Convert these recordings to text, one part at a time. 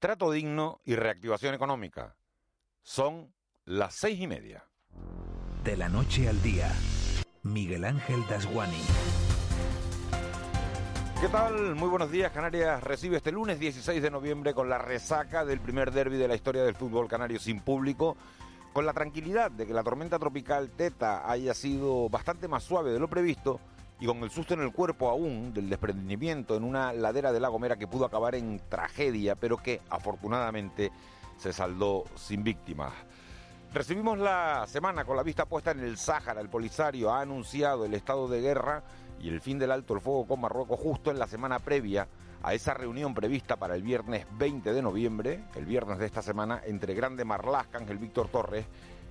trato digno y reactivación económica. Son las seis y media. De la noche al día, Miguel Ángel Dasguani. ¿Qué tal? Muy buenos días. Canarias recibe este lunes 16 de noviembre con la resaca del primer derby de la historia del fútbol canario sin público, con la tranquilidad de que la tormenta tropical Teta haya sido bastante más suave de lo previsto y con el susto en el cuerpo aún del desprendimiento en una ladera de La Gomera que pudo acabar en tragedia, pero que afortunadamente se saldó sin víctimas. Recibimos la semana con la vista puesta en el Sáhara. El Polisario ha anunciado el estado de guerra y el fin del alto el fuego con Marruecos justo en la semana previa a esa reunión prevista para el viernes 20 de noviembre, el viernes de esta semana, entre Grande Marlaska, Ángel Víctor Torres,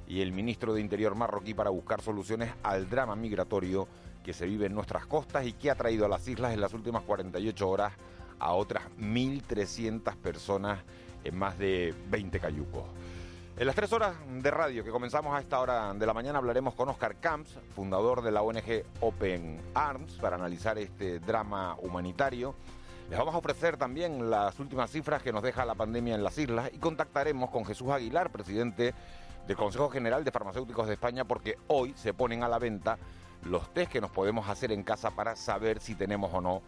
y el ministro de Interior marroquí para buscar soluciones al drama migratorio que se vive en nuestras costas y que ha traído a las islas en las últimas 48 horas a otras 1.300 personas en más de 20 cayucos. En las tres horas de radio que comenzamos a esta hora de la mañana hablaremos con Oscar Camps, fundador de la ONG Open Arms, para analizar este drama humanitario. Les vamos a ofrecer también las últimas cifras que nos deja la pandemia en las islas y contactaremos con Jesús Aguilar, presidente del Consejo General de Farmacéuticos de España, porque hoy se ponen a la venta los test que nos podemos hacer en casa para saber si tenemos o no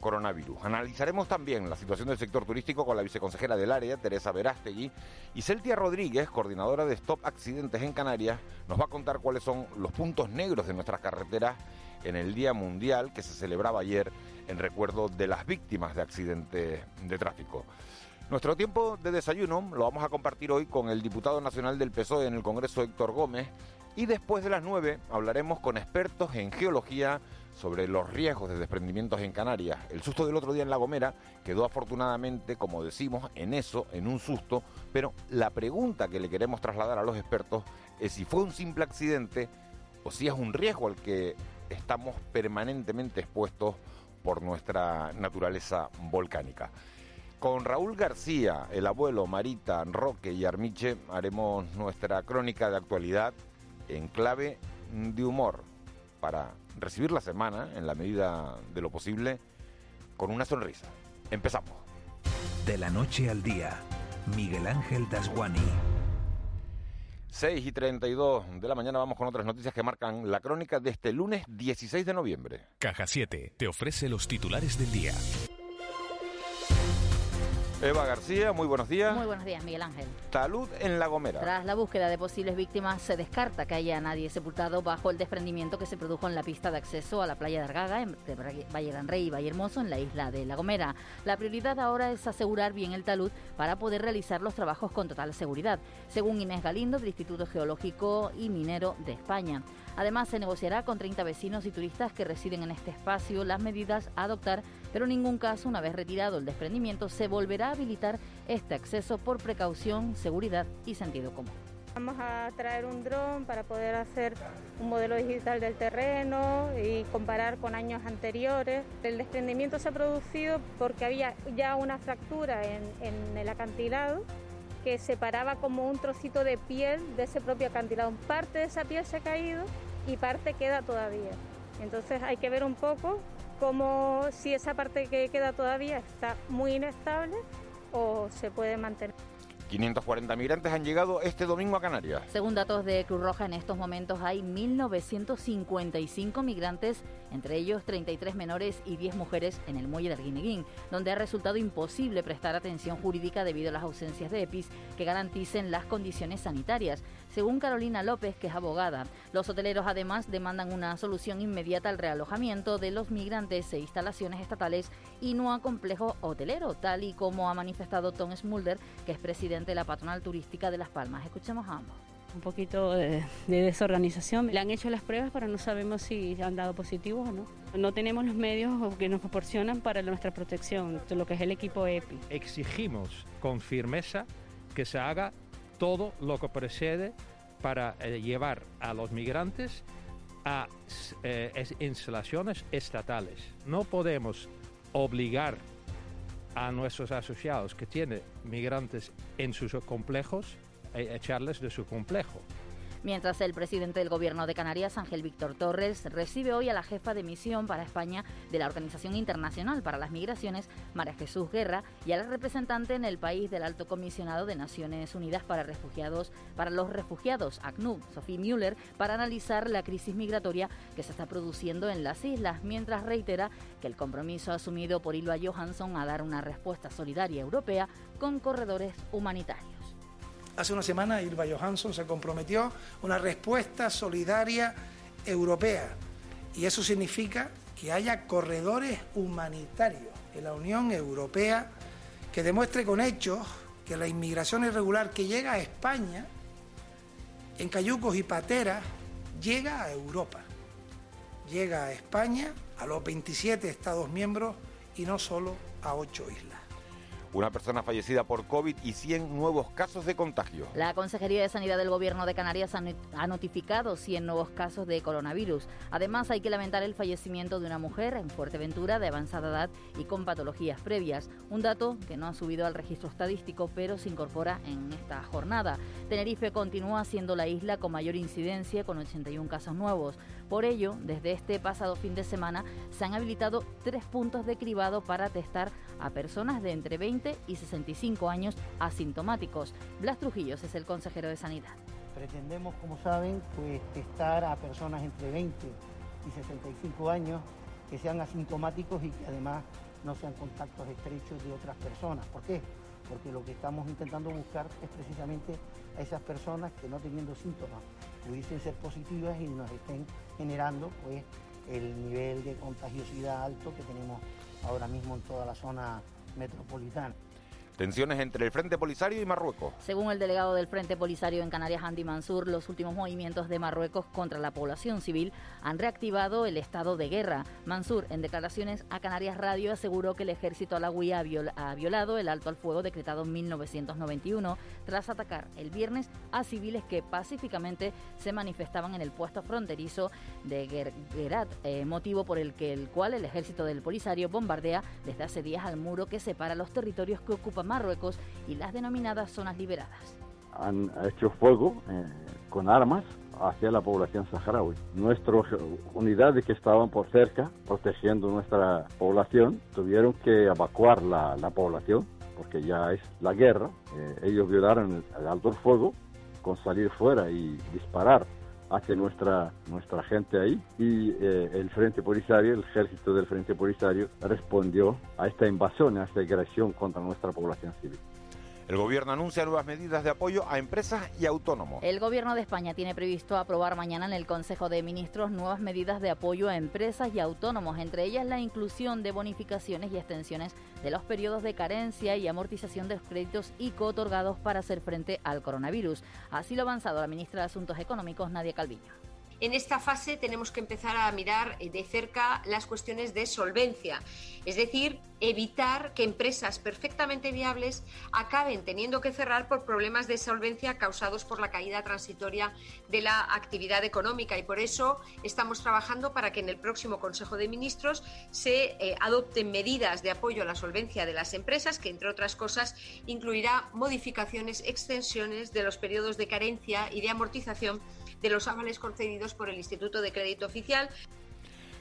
coronavirus. Analizaremos también la situación del sector turístico con la viceconsejera del área, Teresa Verástegui, y Celtia Rodríguez, coordinadora de Stop Accidentes en Canarias, nos va a contar cuáles son los puntos negros de nuestras carreteras en el Día Mundial que se celebraba ayer en recuerdo de las víctimas de accidentes de tráfico. Nuestro tiempo de desayuno lo vamos a compartir hoy con el diputado nacional del PSOE en el Congreso, Héctor Gómez, y después de las nueve hablaremos con expertos en geología, sobre los riesgos de desprendimientos en Canarias. El susto del otro día en La Gomera quedó afortunadamente, como decimos, en eso, en un susto, pero la pregunta que le queremos trasladar a los expertos es si fue un simple accidente o si es un riesgo al que estamos permanentemente expuestos por nuestra naturaleza volcánica. Con Raúl García, el abuelo, Marita, Roque y Armiche haremos nuestra crónica de actualidad en clave de humor para recibir la semana, en la medida de lo posible, con una sonrisa. Empezamos. De la noche al día, Miguel Ángel Dasguani. 6 y 32 de la mañana vamos con otras noticias que marcan la crónica de este lunes 16 de noviembre. Caja 7 te ofrece los titulares del día. Eva García, muy buenos días. Muy buenos días, Miguel Ángel. Salud en La Gomera. Tras la búsqueda de posibles víctimas, se descarta que haya nadie sepultado bajo el desprendimiento que se produjo en la pista de acceso a la playa de Argaga, entre Valle Gran Rey y Valle Hermoso, en la isla de La Gomera. La prioridad ahora es asegurar bien el talud para poder realizar los trabajos con total seguridad, según Inés Galindo, del Instituto Geológico y Minero de España. Además, se negociará con 30 vecinos y turistas que residen en este espacio las medidas a adoptar, pero en ningún caso, una vez retirado el desprendimiento, se volverá a habilitar este acceso por precaución, seguridad y sentido común. Vamos a traer un dron para poder hacer un modelo digital del terreno y comparar con años anteriores. El desprendimiento se ha producido porque había ya una fractura en, en el acantilado que separaba como un trocito de piel de ese propio acantilado. Parte de esa piel se ha caído y parte queda todavía. Entonces hay que ver un poco cómo si esa parte que queda todavía está muy inestable o se puede mantener. 540 migrantes han llegado este domingo a Canarias. Según datos de Cruz Roja, en estos momentos hay 1.955 migrantes, entre ellos 33 menores y 10 mujeres en el muelle del Guineguín, donde ha resultado imposible prestar atención jurídica debido a las ausencias de EPIs que garanticen las condiciones sanitarias. Según Carolina López, que es abogada, los hoteleros además demandan una solución inmediata al realojamiento de los migrantes e instalaciones estatales y no a complejo hotelero, tal y como ha manifestado Tom Smulder, que es presidente de la patronal turística de Las Palmas. Escuchemos a ambos un poquito de, desorganización. Le han hecho las pruebas, pero no sabemos si han dado positivos o no. No tenemos los medios que nos proporcionan para nuestra protección, lo que es el equipo EPI. Exigimos con firmeza que se haga todo lo que procede para eh, llevar a los migrantes a eh, instalaciones estatales. No podemos obligar a nuestros asociados que tienen migrantes en sus complejos echarles de su complejo. Mientras el presidente del Gobierno de Canarias, Ángel Víctor Torres, recibe hoy a la jefa de misión para España de la Organización Internacional para las Migraciones, María Jesús Guerra, y a la representante en el país del Alto Comisionado de Naciones Unidas para Refugiados, para los Refugiados, ACNUR, Sophie Müller, para analizar la crisis migratoria que se está produciendo en las islas, mientras reitera que el compromiso asumido por Ilva Johansson a dar una respuesta solidaria europea con corredores humanitarios. Hace una semana Ilva Johansson se comprometió una respuesta solidaria europea. Y eso significa que haya corredores humanitarios en la Unión Europea que demuestre con hechos que la inmigración irregular que llega a España en cayucos y pateras llega a Europa, llega a España, a los 27 Estados miembros y no solo a 8 islas una persona fallecida por COVID y 100 nuevos casos de contagio. La Consejería de Sanidad del Gobierno de Canarias ha notificado 100 nuevos casos de coronavirus. Además, hay que lamentar el fallecimiento de una mujer en Fuerteventura de avanzada edad y con patologías previas, un dato que no ha subido al registro estadístico, pero se incorpora en esta jornada. Tenerife continúa siendo la isla con mayor incidencia, con 81 casos nuevos. Por ello, desde este pasado fin de semana se han habilitado tres puntos de cribado para testar a personas de entre 20 y 65 años asintomáticos. Blas Trujillos es el consejero de Sanidad. Pretendemos, como saben, pues testar a personas entre 20 y 65 años que sean asintomáticos y que además no sean contactos estrechos de otras personas. ¿Por qué? Porque lo que estamos intentando buscar es precisamente a esas personas que no teniendo síntomas pudiesen ser positivas y nos estén generando pues el nivel de contagiosidad alto que tenemos ahora mismo en toda la zona metropolitana. Tensiones entre el Frente Polisario y Marruecos. Según el delegado del Frente Polisario en Canarias, Andy Mansur, los últimos movimientos de Marruecos contra la población civil han reactivado el estado de guerra. Mansur, en declaraciones a Canarias Radio, aseguró que el ejército alawí ha, ha violado el alto al fuego decretado en 1991 tras atacar el viernes a civiles que pacíficamente se manifestaban en el puesto fronterizo de Gerat, eh, motivo por el, que, el cual el ejército del Polisario bombardea desde hace días al muro que separa los territorios que ocupan Marruecos y las denominadas zonas liberadas. Han hecho fuego eh, con armas hacia la población saharaui. Nuestras unidades que estaban por cerca, protegiendo nuestra población, tuvieron que evacuar la, población, porque ya es la guerra. Eh, ellos violaron el, alto fuego con salir fuera y disparar hacia nuestra, nuestra gente ahí y eh, el Frente Polisario, el ejército del Frente Polisario respondió a esta invasión, a esta agresión contra nuestra población civil. El gobierno anuncia nuevas medidas de apoyo a empresas y autónomos. El gobierno de España tiene previsto aprobar mañana en el Consejo de Ministros nuevas medidas de apoyo a empresas y autónomos, entre ellas la inclusión de bonificaciones y extensiones de los periodos de carencia y amortización de los créditos ICO otorgados para hacer frente al coronavirus. Así lo ha avanzado la ministra de Asuntos Económicos, Nadia Calviño. En esta fase tenemos que empezar a mirar eh, de cerca las cuestiones de solvencia, es decir, evitar que empresas perfectamente viables acaben teniendo que cerrar por problemas de solvencia causados por la caída transitoria de la actividad económica. Y por eso estamos trabajando para que en el próximo Consejo de Ministros se eh, adopten medidas de apoyo a la solvencia de las empresas que entre otras cosas incluirá modificaciones, extensiones de los periodos de carencia y de amortización de los avales concedidos por el Instituto de Crédito Oficial.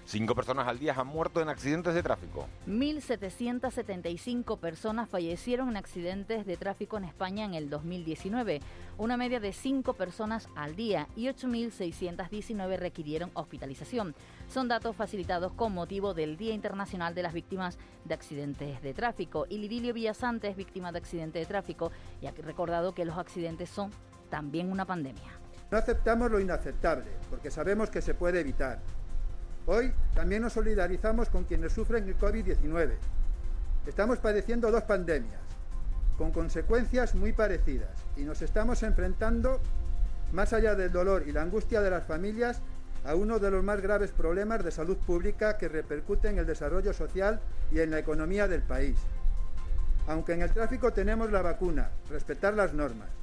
Cinco personas al día han muerto en accidentes de tráfico. 1.775 personas fallecieron en accidentes de tráfico en España en el 2019, una media de cinco personas al día y 8.619 requirieron hospitalización. Son datos facilitados con motivo del Día Internacional de las Víctimas de Accidentes de Tráfico. Y Lirilio Villasante es víctima de accidente de tráfico y ha recordado que los accidentes son también una pandemia. No aceptamos lo inaceptable, porque sabemos que se puede evitar. Hoy también nos solidarizamos con quienes sufren el COVID-19. Estamos padeciendo dos pandemias, con consecuencias muy parecidas, y nos estamos enfrentando, más allá del dolor y la angustia de las familias, a uno de los más graves problemas de salud pública que repercute en el desarrollo social y en la economía del país. Aunque en el tráfico tenemos la vacuna, respetar las normas.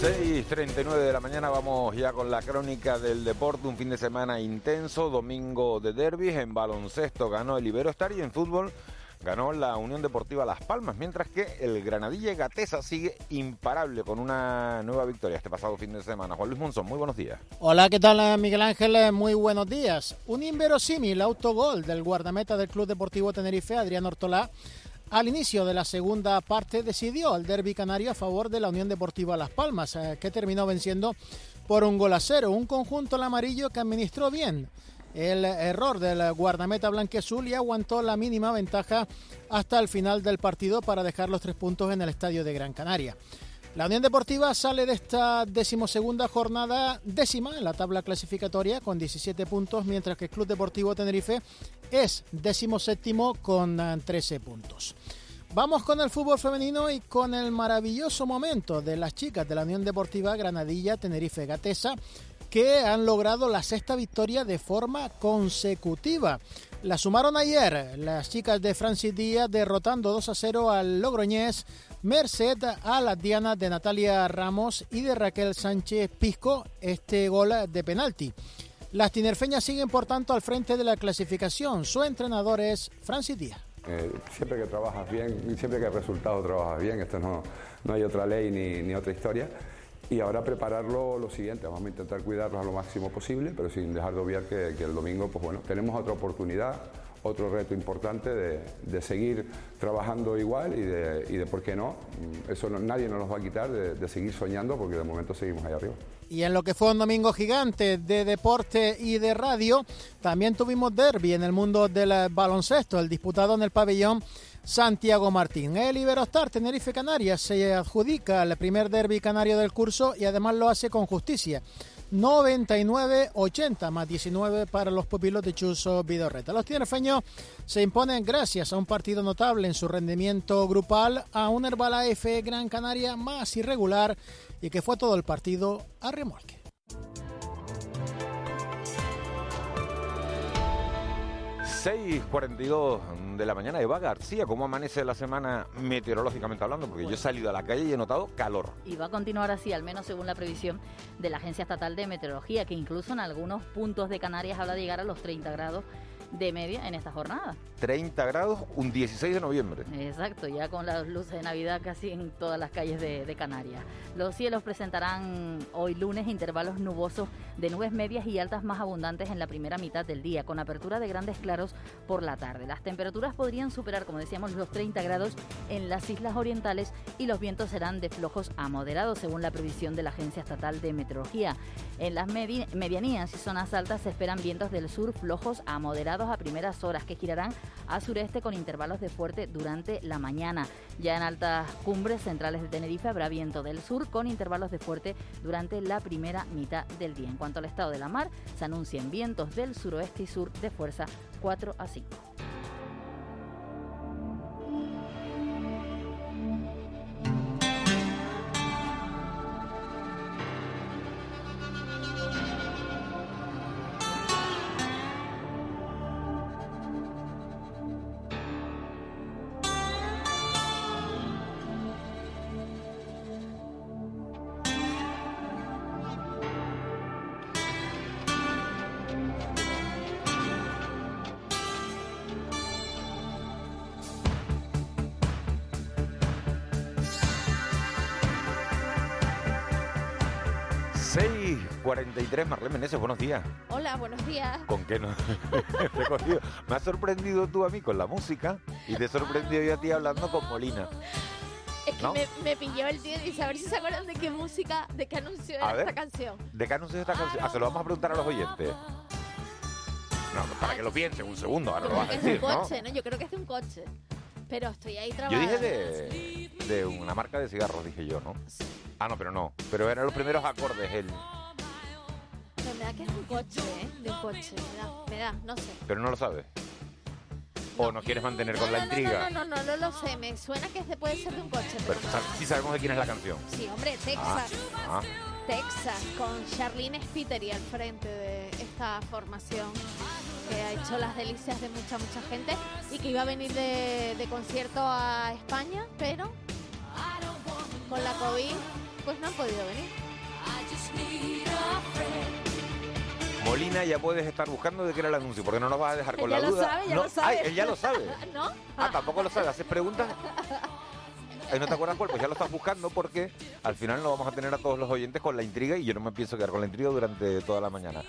6.39 de la mañana vamos ya con la crónica del deporte, un fin de semana intenso, domingo de derbis, en baloncesto ganó el Iberostar y en fútbol ganó la Unión Deportiva Las Palmas, mientras que el Granadilla Gatesa sigue imparable con una nueva victoria este pasado fin de semana. Juan Luis Monzón, muy buenos días. Hola, ¿qué tal Miguel Ángel? Muy buenos días. Un inverosímil autogol del guardameta del Club Deportivo Tenerife, Adrián Ortolá, al inicio de la segunda parte decidió el derby canario a favor de la Unión Deportiva Las Palmas, eh, que terminó venciendo por un gol a cero. Un conjunto al amarillo que administró bien el error del guardameta blanqueazul y aguantó la mínima ventaja hasta el final del partido para dejar los tres puntos en el estadio de Gran Canaria. La Unión Deportiva sale de esta decimosegunda jornada décima en la tabla clasificatoria con 17 puntos, mientras que el Club Deportivo Tenerife es décimo séptimo con 13 eh, puntos. Vamos con el fútbol femenino y con el maravilloso momento de las chicas de la Unión Deportiva Granadilla Tenerife Gatesa que han logrado la sexta victoria de forma consecutiva. La sumaron ayer las chicas de Francis Díaz derrotando 2 a 0 al Logroñés merced a las dianas de Natalia Ramos y de Raquel Sánchez Pisco este gol de penalti. Las tinerfeñas siguen por tanto al frente de la clasificación. Su entrenador es Francis Díaz. Eh, siempre que trabajas bien, siempre que el resultado trabajas bien, esto no, no hay otra ley ni, ni otra historia. Y ahora prepararlo lo siguiente, vamos a intentar cuidarnos a lo máximo posible, pero sin dejar de obviar que, que el domingo, pues bueno, tenemos otra oportunidad otro reto importante de, seguir trabajando igual y de, y de, por qué no, eso nadie nos los va a quitar de, seguir soñando porque de momento seguimos ahí arriba. Y en lo que fue un domingo gigante de deporte y de radio, también tuvimos derby en el mundo del baloncesto, el disputado en el pabellón Santiago Martín. El Iberostar Tenerife Canarias se adjudica el primer derby canario del curso y además lo hace con justicia. 99-80 más 19 para los pupilos de Chuso Vidorreta. Los tinerfeños se imponen gracias a un partido notable en su rendimiento grupal a un Herbalife Gran Canaria más irregular y que fue todo el partido a remolque. 6.42 de la mañana. Eva García, ¿cómo amanece la semana meteorológicamente hablando? Porque yo he salido a la calle y he notado calor. Y va a continuar así, al menos según la previsión de la Agencia Estatal de Meteorología, que incluso en algunos puntos de Canarias habla de llegar a los 30 grados de media en esta jornada. 30 grados, un 16 de noviembre. Exacto, ya con las luces de Navidad casi en todas las calles de, de, Canarias. Los cielos presentarán hoy lunes intervalos nubosos de nubes medias y altas más abundantes en la primera mitad del día, con apertura de grandes claros por la tarde. Las temperaturas podrían superar, como decíamos, los 30 grados en las islas orientales y los vientos serán de flojos a moderados, según la previsión de la Agencia Estatal de Meteorología. En las medianías y zonas altas se esperan vientos del sur flojos a moderados a primeras horas que girarán a sureste con intervalos de fuerte durante la mañana. Ya en altas cumbres centrales de Tenerife habrá viento del sur con intervalos de fuerte durante la primera mitad del día. En cuanto al estado de la mar, se anuncian vientos del suroeste y sur de fuerza 4 a 5. Meneses, buenos días. Hola, buenos días. ¿Con qué no? Me has sorprendido tú a mí con la música y te he sorprendido yo a ti hablando con Molina. Es que me, me, pilló el tío y dice, a ver si se acuerdan de qué música, de qué anuncio era esta canción. ¿De qué anuncio es esta canción? Ah, se lo vamos a preguntar a los oyentes. No, para que lo piensen un segundo, ahora lo vas a decir, Es un coche, ¿no? Yo creo que es de un coche. Pero estoy ahí trabajando. Yo dije de, de una marca de cigarros, dije yo, ¿no? Ah, no, pero no. Pero eran los primeros acordes, el me da que es un coche, ¿eh? De un coche. Me da, me da, no sé. Pero no lo sabes. ¿O nos quieres mantener con la intriga? No, no, no, no, lo sé. Me suena que puede ser de un coche. Pero, sí sabemos de quién es la canción. Sí, hombre, Texas. Ah, ah. Texas, con Charlene Spiteri al frente de esta formación que ha hecho las delicias de mucha, mucha gente y que iba a venir de, de concierto a España, pero con la COVID pues no han podido venir. Molina, ya puedes estar buscando de qué era el anuncio, porque no nos vas a dejar con la duda. Sabe, ya lo sabe. él ya lo sabe. ¿No? Ah, tampoco lo sabe. ¿Haces preguntas? ¿No te acuerdas cuál? Pues ya lo estás buscando porque al final no vamos a tener a todos los oyentes con la intriga y yo no me pienso quedar con la intriga durante toda la mañana.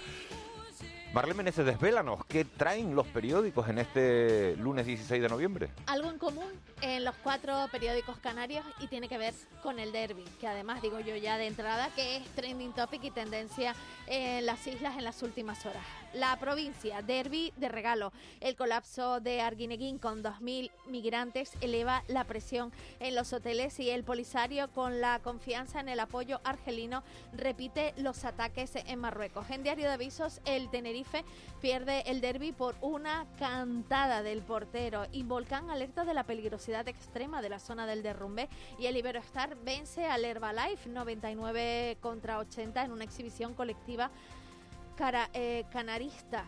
Marlene Meneses, desvélanos, ¿qué traen los periódicos en este lunes 16 de noviembre? Algo en común en los cuatro periódicos canarios y tiene que ver con el derby, que además digo yo ya de entrada que es trending topic y tendencia en las islas en las últimas horas. La provincia, derby de regalo. El colapso de Arguineguín con 2.000 migrantes eleva la presión en los hoteles y el Polisario con la confianza en el apoyo argelino repite los ataques en Marruecos. En Diario de Avisos, el Tenerife pierde el derby por una cantada del portero y Volcán alerta de la peligrosidad extrema de la zona del derrumbe y el Iberostar vence al Herbalife 99 contra 80 en una exhibición colectiva eh, canarista.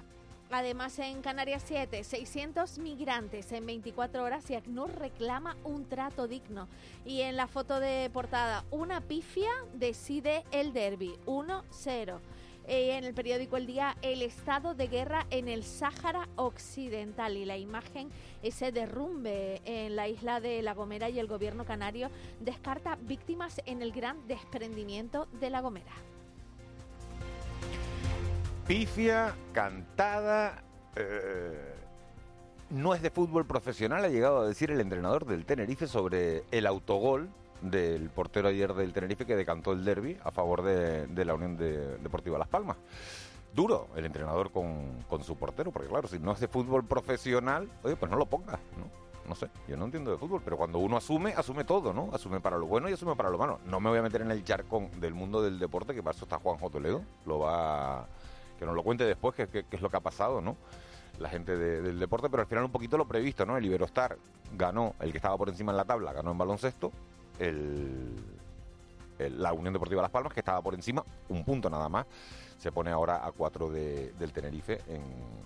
Además, en Canarias 7, 600 migrantes en 24 horas y ACNUR reclama un trato digno. Y en la foto de portada, una pifia decide el derby, 1-0. Eh, en el periódico El Día, el estado de guerra en el Sáhara Occidental. Y la imagen, ese derrumbe en la isla de La Gomera y el gobierno canario descarta víctimas en el gran desprendimiento de La Gomera. Pifia, cantada, eh, no es de fútbol profesional, ha llegado a decir el entrenador del Tenerife sobre el autogol del portero ayer del Tenerife que decantó el derby a favor de, la Unión Deportiva Las Palmas. Duro el entrenador con, su portero, porque claro, si no es de fútbol profesional, oye, pues no lo ponga, ¿no? No sé, yo no entiendo de fútbol, pero cuando uno asume, asume todo, ¿no? Asume para lo bueno y asume para lo malo. No me voy a meter en el charcón del mundo del deporte, que para eso está Juanjo Toledo, lo va que nos lo cuente después qué es lo que ha pasado, ¿no? La gente del deporte, pero al final un poquito lo previsto, ¿no? El Iberostar ganó, el que estaba por encima en la tabla, ganó en baloncesto, el, la Unión Deportiva Las Palmas, que estaba por encima, un punto nada más, se pone ahora a cuatro del Tenerife en,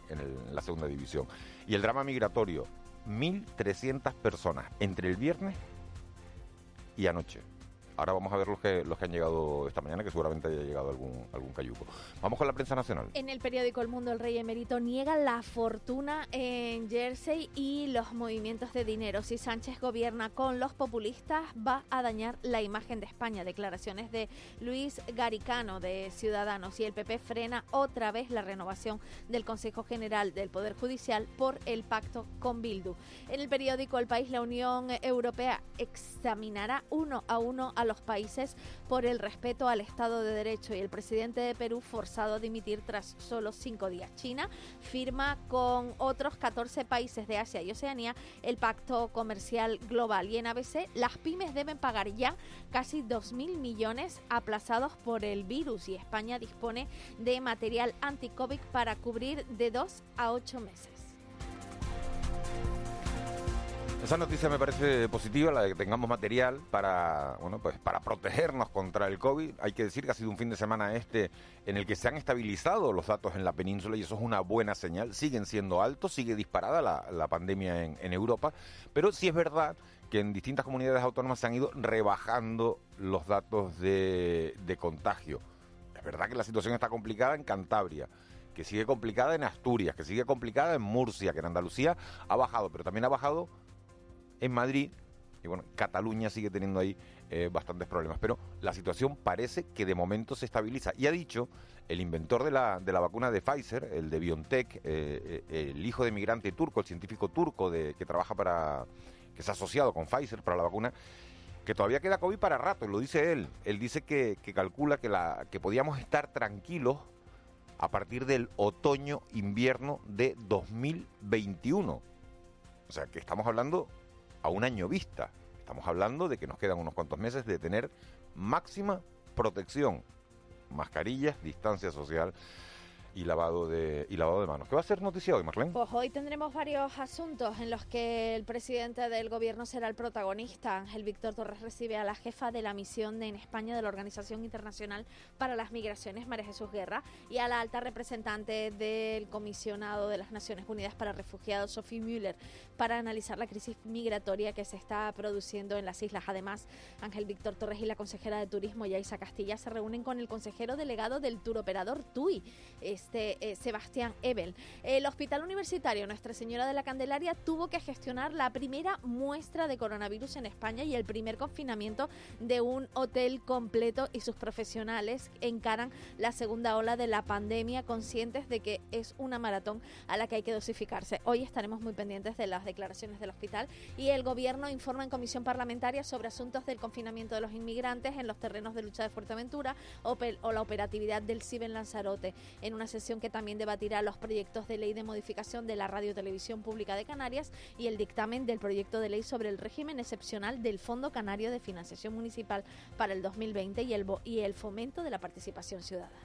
en la segunda división. Y el drama migratorio, 1.300 personas entre el viernes y anoche. Ahora vamos a ver los que, los que han llegado esta mañana, que seguramente haya llegado algún, algún cayuco. Vamos con la prensa nacional. En el periódico El Mundo, el rey emérito niega la fortuna en Jersey y los movimientos de dinero. Si Sánchez gobierna con los populistas, va a dañar la imagen de España. Declaraciones de Luis Garicano, de Ciudadanos. Y el PP frena otra vez la renovación del Consejo General del Poder Judicial por el pacto con Bildu. En el periódico El País, la Unión Europea examinará uno a uno a los países por el respeto al Estado de Derecho y el presidente de Perú forzado a dimitir tras solo cinco días. China firma con otros 14 países de Asia y Oceanía el Pacto Comercial Global y en ABC las pymes deben pagar ya casi 2.000 millones aplazados por el virus y España dispone de material anti-COVID para cubrir de dos a ocho meses. Esa noticia me parece positiva, la de que tengamos material para, bueno, pues para protegernos contra el COVID. Hay que decir que ha sido un fin de semana este en el que se han estabilizado los datos en la península y eso es una buena señal. Siguen siendo altos, sigue disparada la, pandemia en, Europa, pero sí es verdad que en distintas comunidades autónomas se han ido rebajando los datos de, de contagio. Es verdad que la situación está complicada en Cantabria que sigue complicada en Asturias, que sigue complicada en Murcia, que en Andalucía ha bajado, pero también ha bajado en Madrid. Y bueno, Cataluña sigue teniendo ahí eh, bastantes problemas. Pero la situación parece que de momento se estabiliza. Y ha dicho el inventor de la, de la vacuna de Pfizer, el de BioNTech, eh, eh, el hijo de migrante turco, el científico turco de, que trabaja para. que se ha asociado con Pfizer para la vacuna, que todavía queda COVID para rato, lo dice él. Él dice que, que calcula que, la, que podíamos estar tranquilos a partir del otoño-invierno de 2021. O sea, que estamos hablando a un año vista. Estamos hablando de que nos quedan unos cuantos meses de tener máxima protección, mascarillas, distancia social. Y lavado de y lavado de manos. ¿Qué va a ser noticia hoy, Marlene? Pues hoy tendremos varios asuntos en los que el presidente del gobierno será el protagonista. El Víctor Torres recibe a la jefa de la misión en España de la Organización Internacional para las Migraciones, María Jesús Guerra, y a la alta representante del comisionado de las Naciones Unidas para Refugiados, Sophie Müller, para analizar la crisis migratoria que se está produciendo en las islas. Además, Ángel Víctor Torres y la consejera de Turismo, Yaisa Castilla, se reúnen con el consejero delegado del turoperador TUI este, eh, Sebastián Ebel. El Hospital Universitario Nuestra Señora de la Candelaria tuvo que gestionar la primera muestra de coronavirus en España y el primer confinamiento de un hotel completo y sus profesionales encaran la segunda ola de la pandemia conscientes de que es una maratón a la que hay que dosificarse. Hoy estaremos muy pendientes de las declaraciones del hospital y el gobierno informa en comisión parlamentaria sobre asuntos del confinamiento de los inmigrantes en los terrenos de lucha de Fuerteventura o, la operatividad del CIB en Lanzarote en una sesión que también debatirá los proyectos de ley de modificación de la Radio Televisión Pública de Canarias y el dictamen del proyecto de ley sobre el régimen excepcional del Fondo Canario de Financiación Municipal para el 2020 y el, y el fomento de la participación ciudadana.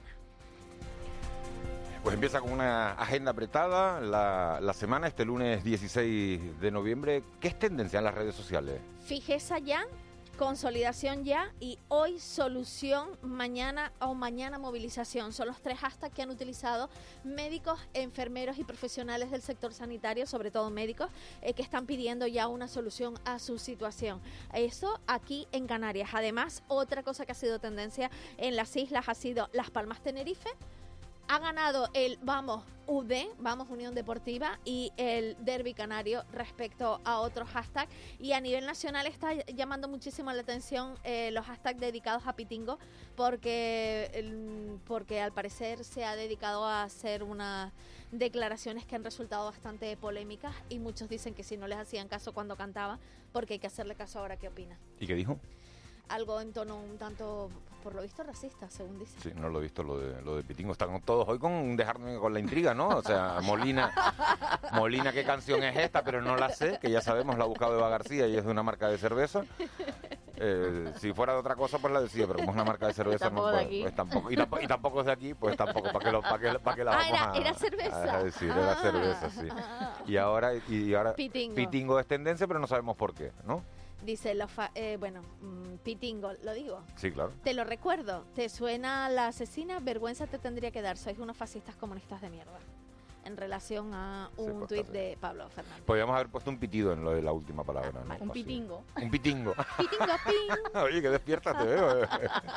Pues empieza con una agenda apretada la, la, semana, este lunes 16 de noviembre. ¿Qué es tendencia en las redes sociales? Fijeza ya consolidación ya y hoy solución, mañana o mañana movilización. Son los tres hashtags que han utilizado médicos, enfermeros y profesionales del sector sanitario, sobre todo médicos, eh, que están pidiendo ya una solución a su situación. Eso aquí en Canarias. Además, otra cosa que ha sido tendencia en las islas ha sido Las Palmas Tenerife ha ganado el Vamos UD, Vamos Unión Deportiva, y el Derby Canario respecto a otros hashtags. Y a nivel nacional está llamando muchísimo la atención eh, los hashtags dedicados a Pitingo, porque, porque al parecer se ha dedicado a hacer unas declaraciones que han resultado bastante polémicas y muchos dicen que si no les hacían caso cuando cantaba, porque hay que hacerle caso ahora qué opina. ¿Y qué dijo? Algo en tono un tanto, por lo visto, racista, según dice. Sí, no lo he visto lo de, lo de Pitingo. Están todos hoy con dejarme con la intriga, ¿no? O sea, Molina, Molina, ¿qué canción es esta? Pero no la sé, que ya sabemos, la ha buscado Eva García y es de una marca de cerveza. Eh, si fuera de otra cosa, pues la decía, pero como es una marca de cerveza, no puede, pues tampoco, y, tampoco, y, tampoco, es de aquí, pues tampoco, ¿para que, lo, para que, para que la ah, era, era, cerveza. A decir, era cerveza, sí. Y ahora, y ahora Pitingo. Pitingo es tendencia, pero no sabemos por qué, ¿no? Dice, lo eh, bueno, mm, Pitingo, ¿lo digo? Sí, claro. Te lo recuerdo. ¿Te suena la asesina? Vergüenza te tendría que dar. Sois unos fascistas comunistas de mierda. En relación a un pues, tuit de Pablo Fernández. Podríamos haber puesto un pitido en lo de la última palabra, ¿no? Un pitingo. Un pitingo. pitingo, ping. Oye, que despierta te veo.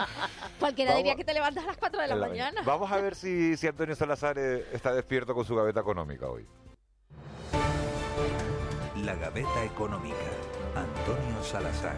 Cualquiera diría que te levantas a las 4 de la, mañana. Vamos a ver si, si Antonio Salazar eh, está despierto con su gaveta económica hoy. La gaveta económica. Antonio Salazar.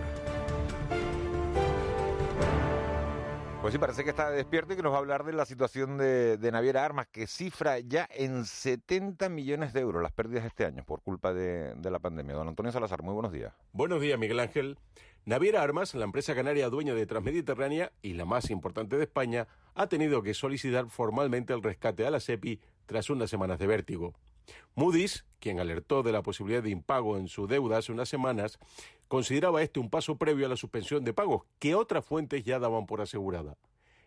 Pues sí, parece que está despierto y que nos va a hablar de la situación de, Naviera Armas, que cifra ya en 70 millones de euros las pérdidas este año por culpa de, de la pandemia. Don Antonio Salazar, muy buenos días. Buenos días, Miguel Ángel. Naviera Armas, la empresa canaria dueña de Transmediterránea y la más importante de España, ha tenido que solicitar formalmente el rescate a la SEPI tras unas semanas de vértigo. Moody's, quien alertó de la posibilidad de impago en su deuda hace unas semanas, consideraba este un paso previo a la suspensión de pagos, que otras fuentes ya daban por asegurada.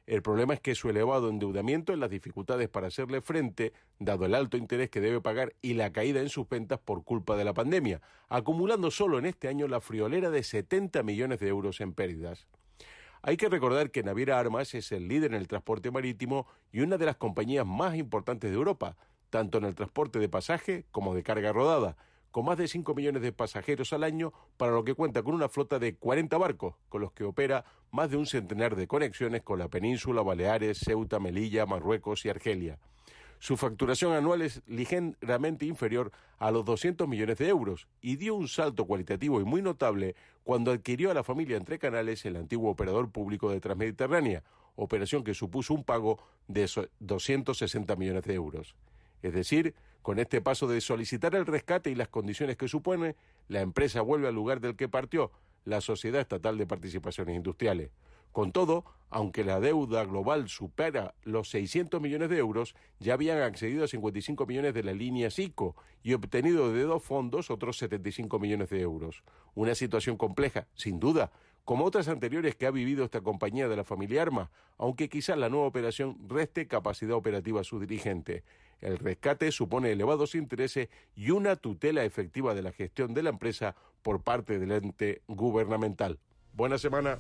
El problema es que su elevado endeudamiento en las dificultades para hacerle frente, dado el alto interés que debe pagar y la caída en sus ventas por culpa de la pandemia, acumulando solo en este año la friolera de 70 millones de euros en pérdidas. Hay que recordar que Naviera Armas es el líder en el transporte marítimo y una de las compañías más importantes de Europa, tanto en el transporte de pasaje como de carga rodada, con más de 5 millones de pasajeros al año, para lo que cuenta con una flota de 40 barcos, con los que opera más de un centenar de conexiones con la península, Baleares, Ceuta, Melilla, Marruecos y Argelia. Su facturación anual es ligeramente inferior a los 200 millones de euros y dio un salto cualitativo y muy notable cuando adquirió a la familia Entre Canales el antiguo operador público de Transmediterránea, operación que supuso un pago de 260 millones de euros. Es decir, con este paso de solicitar el rescate y las condiciones que supone, la empresa vuelve al lugar del que partió, la Sociedad Estatal de Participaciones Industriales. Con todo, aunque la deuda global supera los 600 millones de euros, ya habían accedido a 55 millones de la línea SICO y obtenido de dos fondos otros 75 millones de euros. Una situación compleja, sin duda, como otras anteriores que ha vivido esta compañía de la familia Armas, aunque quizás la nueva operación reste capacidad operativa a su dirigente. El rescate supone elevados intereses y una tutela efectiva de la gestión de la empresa por parte del ente gubernamental. Buena semana.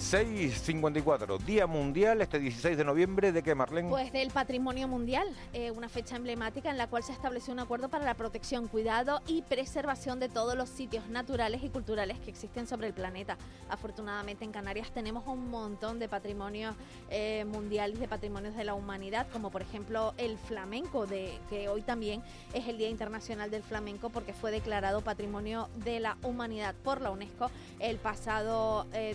6.54, Día Mundial este 16 de noviembre, ¿de qué, Marlene? Pues del Patrimonio Mundial, eh, una fecha emblemática en la cual se estableció un acuerdo para la protección, cuidado y preservación de todos los sitios naturales y culturales que existen sobre el planeta. Afortunadamente en Canarias tenemos un montón de patrimonios eh, mundiales, de patrimonios de la humanidad, como por ejemplo el flamenco, de, que hoy también es el Día Internacional del Flamenco porque fue declarado Patrimonio de la Humanidad por la UNESCO el pasado eh,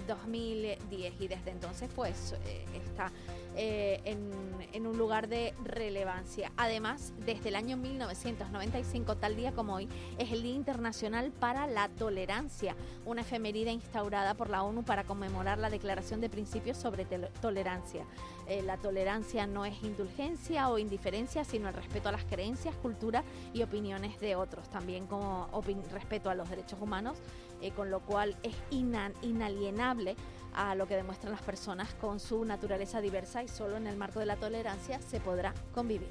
2010 y desde entonces pues eh, está eh, en, un lugar de relevancia. Además, desde el año 1995, tal día como hoy, es el Día Internacional para la Tolerancia, una efeméride instaurada por la ONU para conmemorar la Declaración de Principios sobre Tolerancia. Eh, la tolerancia no es indulgencia o indiferencia, sino el respeto a las creencias, cultura y opiniones de otros, también como respeto a los derechos humanos, eh, con lo cual es inalienable a lo que demuestran las personas con su naturaleza diversa y solo en el marco de la tolerancia se podrá convivir.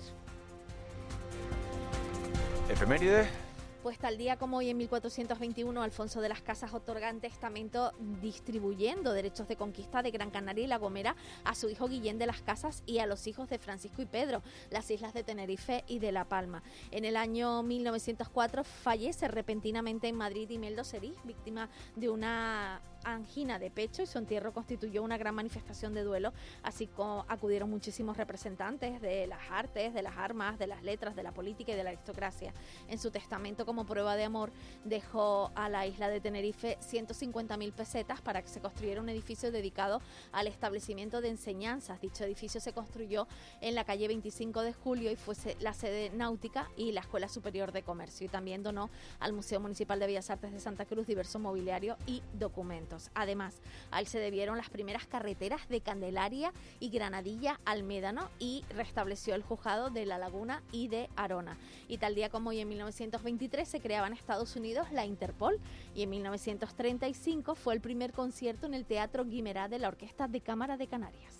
Pues tal día como hoy en 1421, Alfonso de las Casas otorga en testamento distribuyendo derechos de conquista de Gran Canaria y La Gomera a su hijo Guillén de las Casas y a los hijos de Francisco y Pedro, las islas de Tenerife y de La Palma. En el año 1904 fallece repentinamente en Madrid Imeldo Serís, víctima de una angina de pecho y su entierro constituyó una gran manifestación de duelo, así como acudieron muchísimos representantes de las artes, de las armas, de las letras, de la política y de la aristocracia. En su testamento como prueba de amor dejó a la isla de Tenerife 150.000 pesetas para que se construyera un edificio dedicado al establecimiento de enseñanzas. Dicho edificio se construyó en la calle 25 de julio y fue la sede náutica y la Escuela Superior de Comercio y también donó al Museo Municipal de Bellas Artes de Santa Cruz diverso mobiliario y documentos. Además, a él se debieron las primeras carreteras de Candelaria y Granadilla al Médano y restableció el juzgado de La Laguna y de Arona. Y tal día como hoy en 1923 se creaba en Estados Unidos la Interpol y en 1935 fue el primer concierto en el Teatro Guimerá de la Orquesta de Cámara de Canarias.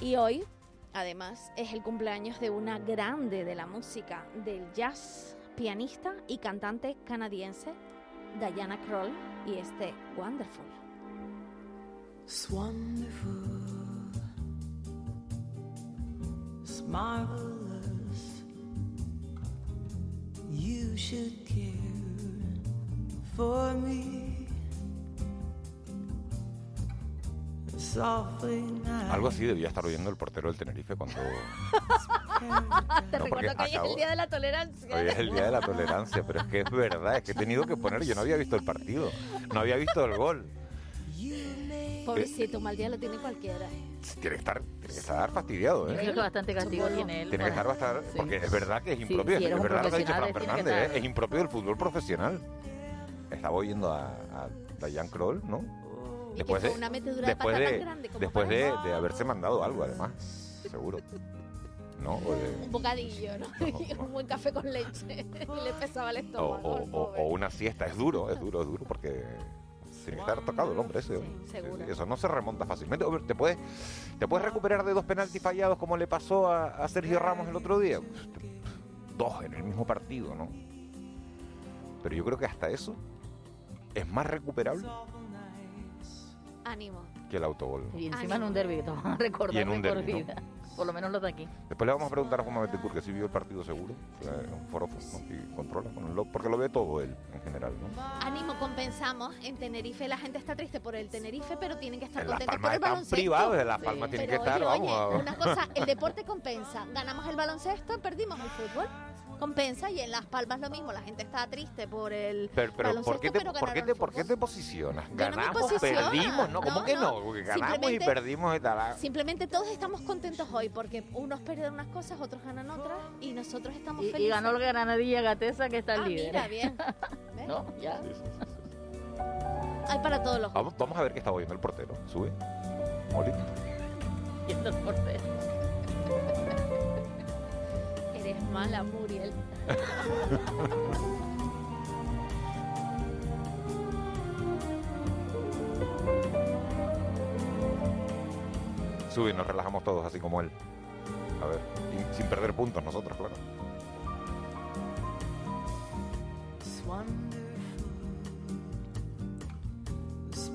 Y hoy, además, es el cumpleaños de una grande de la música del jazz, pianista y cantante canadiense, Diana Kroll y este Wonderful. It's wonderful. It's marvelous. You should care for me. Algo así debía estar oyendo el portero del Tenerife cuando... Te recuerdo que hoy es el día de la tolerancia. Hoy es el día de la tolerancia, pero es que es verdad, es que he tenido que poner, yo no había visto el partido, no había visto el gol. Pobrecito, mal día lo tiene cualquiera. Tiene que estar, tiene que estar fastidiado, ¿eh? creo que bastante castigo tiene él. Tiene que estar bastante, porque es verdad que es impropio, es verdad lo que ha dicho Fran Fernández, ¿eh? es impropio del fútbol profesional. Estaba oyendo a, a Diane Kroll, ¿no? después de, después de, después de, de, haberse mandado algo además seguro ¿no? un bocadillo ¿no? un buen café con leche. Y le pesaba el estómago o, o, o, una siesta. Es duro es duro es duro porque tiene que estar tocado el hombre ese. Eso no se remonta fácilmente. Te puedes te puedes recuperar de dos penaltis fallados como le pasó a, a Sergio Ramos el otro día. Dos en el mismo partido no pero yo creo que hasta eso es más recuperable Ánimo. Que el autogol. Y encima en un derbi recordar y en un derbi, vida. Por lo menos los de aquí. Después le vamos a preguntar a Juan Betancourt que si vio el partido seguro, un foro y controla, porque lo ve todo él en general. ¿no? Ánimo, compensamos. En Tenerife la gente está triste por el Tenerife, pero tienen que estar en contentos por el baloncesto. privados, en Las Palmas sí. tienen que estar, oye, vamos. Una cosa, el deporte compensa. Ganamos el baloncesto, perdimos el fútbol compensa y en Las Palmas lo mismo, la gente está triste por el pero, pero ¿por, qué te, ¿por, qué te, ¿por qué te posicionas? Ganamos, perdimos, ¿no? ¿Cómo que no? ganamos y perdimos y tal. Simplemente todos estamos contentos hoy porque unos pierden unas cosas, otros ganan otras y nosotros estamos y, felices. Y ganó el Granadilla Gatesa que está el ah, líder. mira, bien. ¿No? Ya. Hay para todos los vamos, vamos a ver qué está oyendo el portero. Sube. Oli. Yendo el portero mala, Muriel. Sube y nos relajamos todos, así como él. A ver, sin, perder puntos nosotros, claro. It's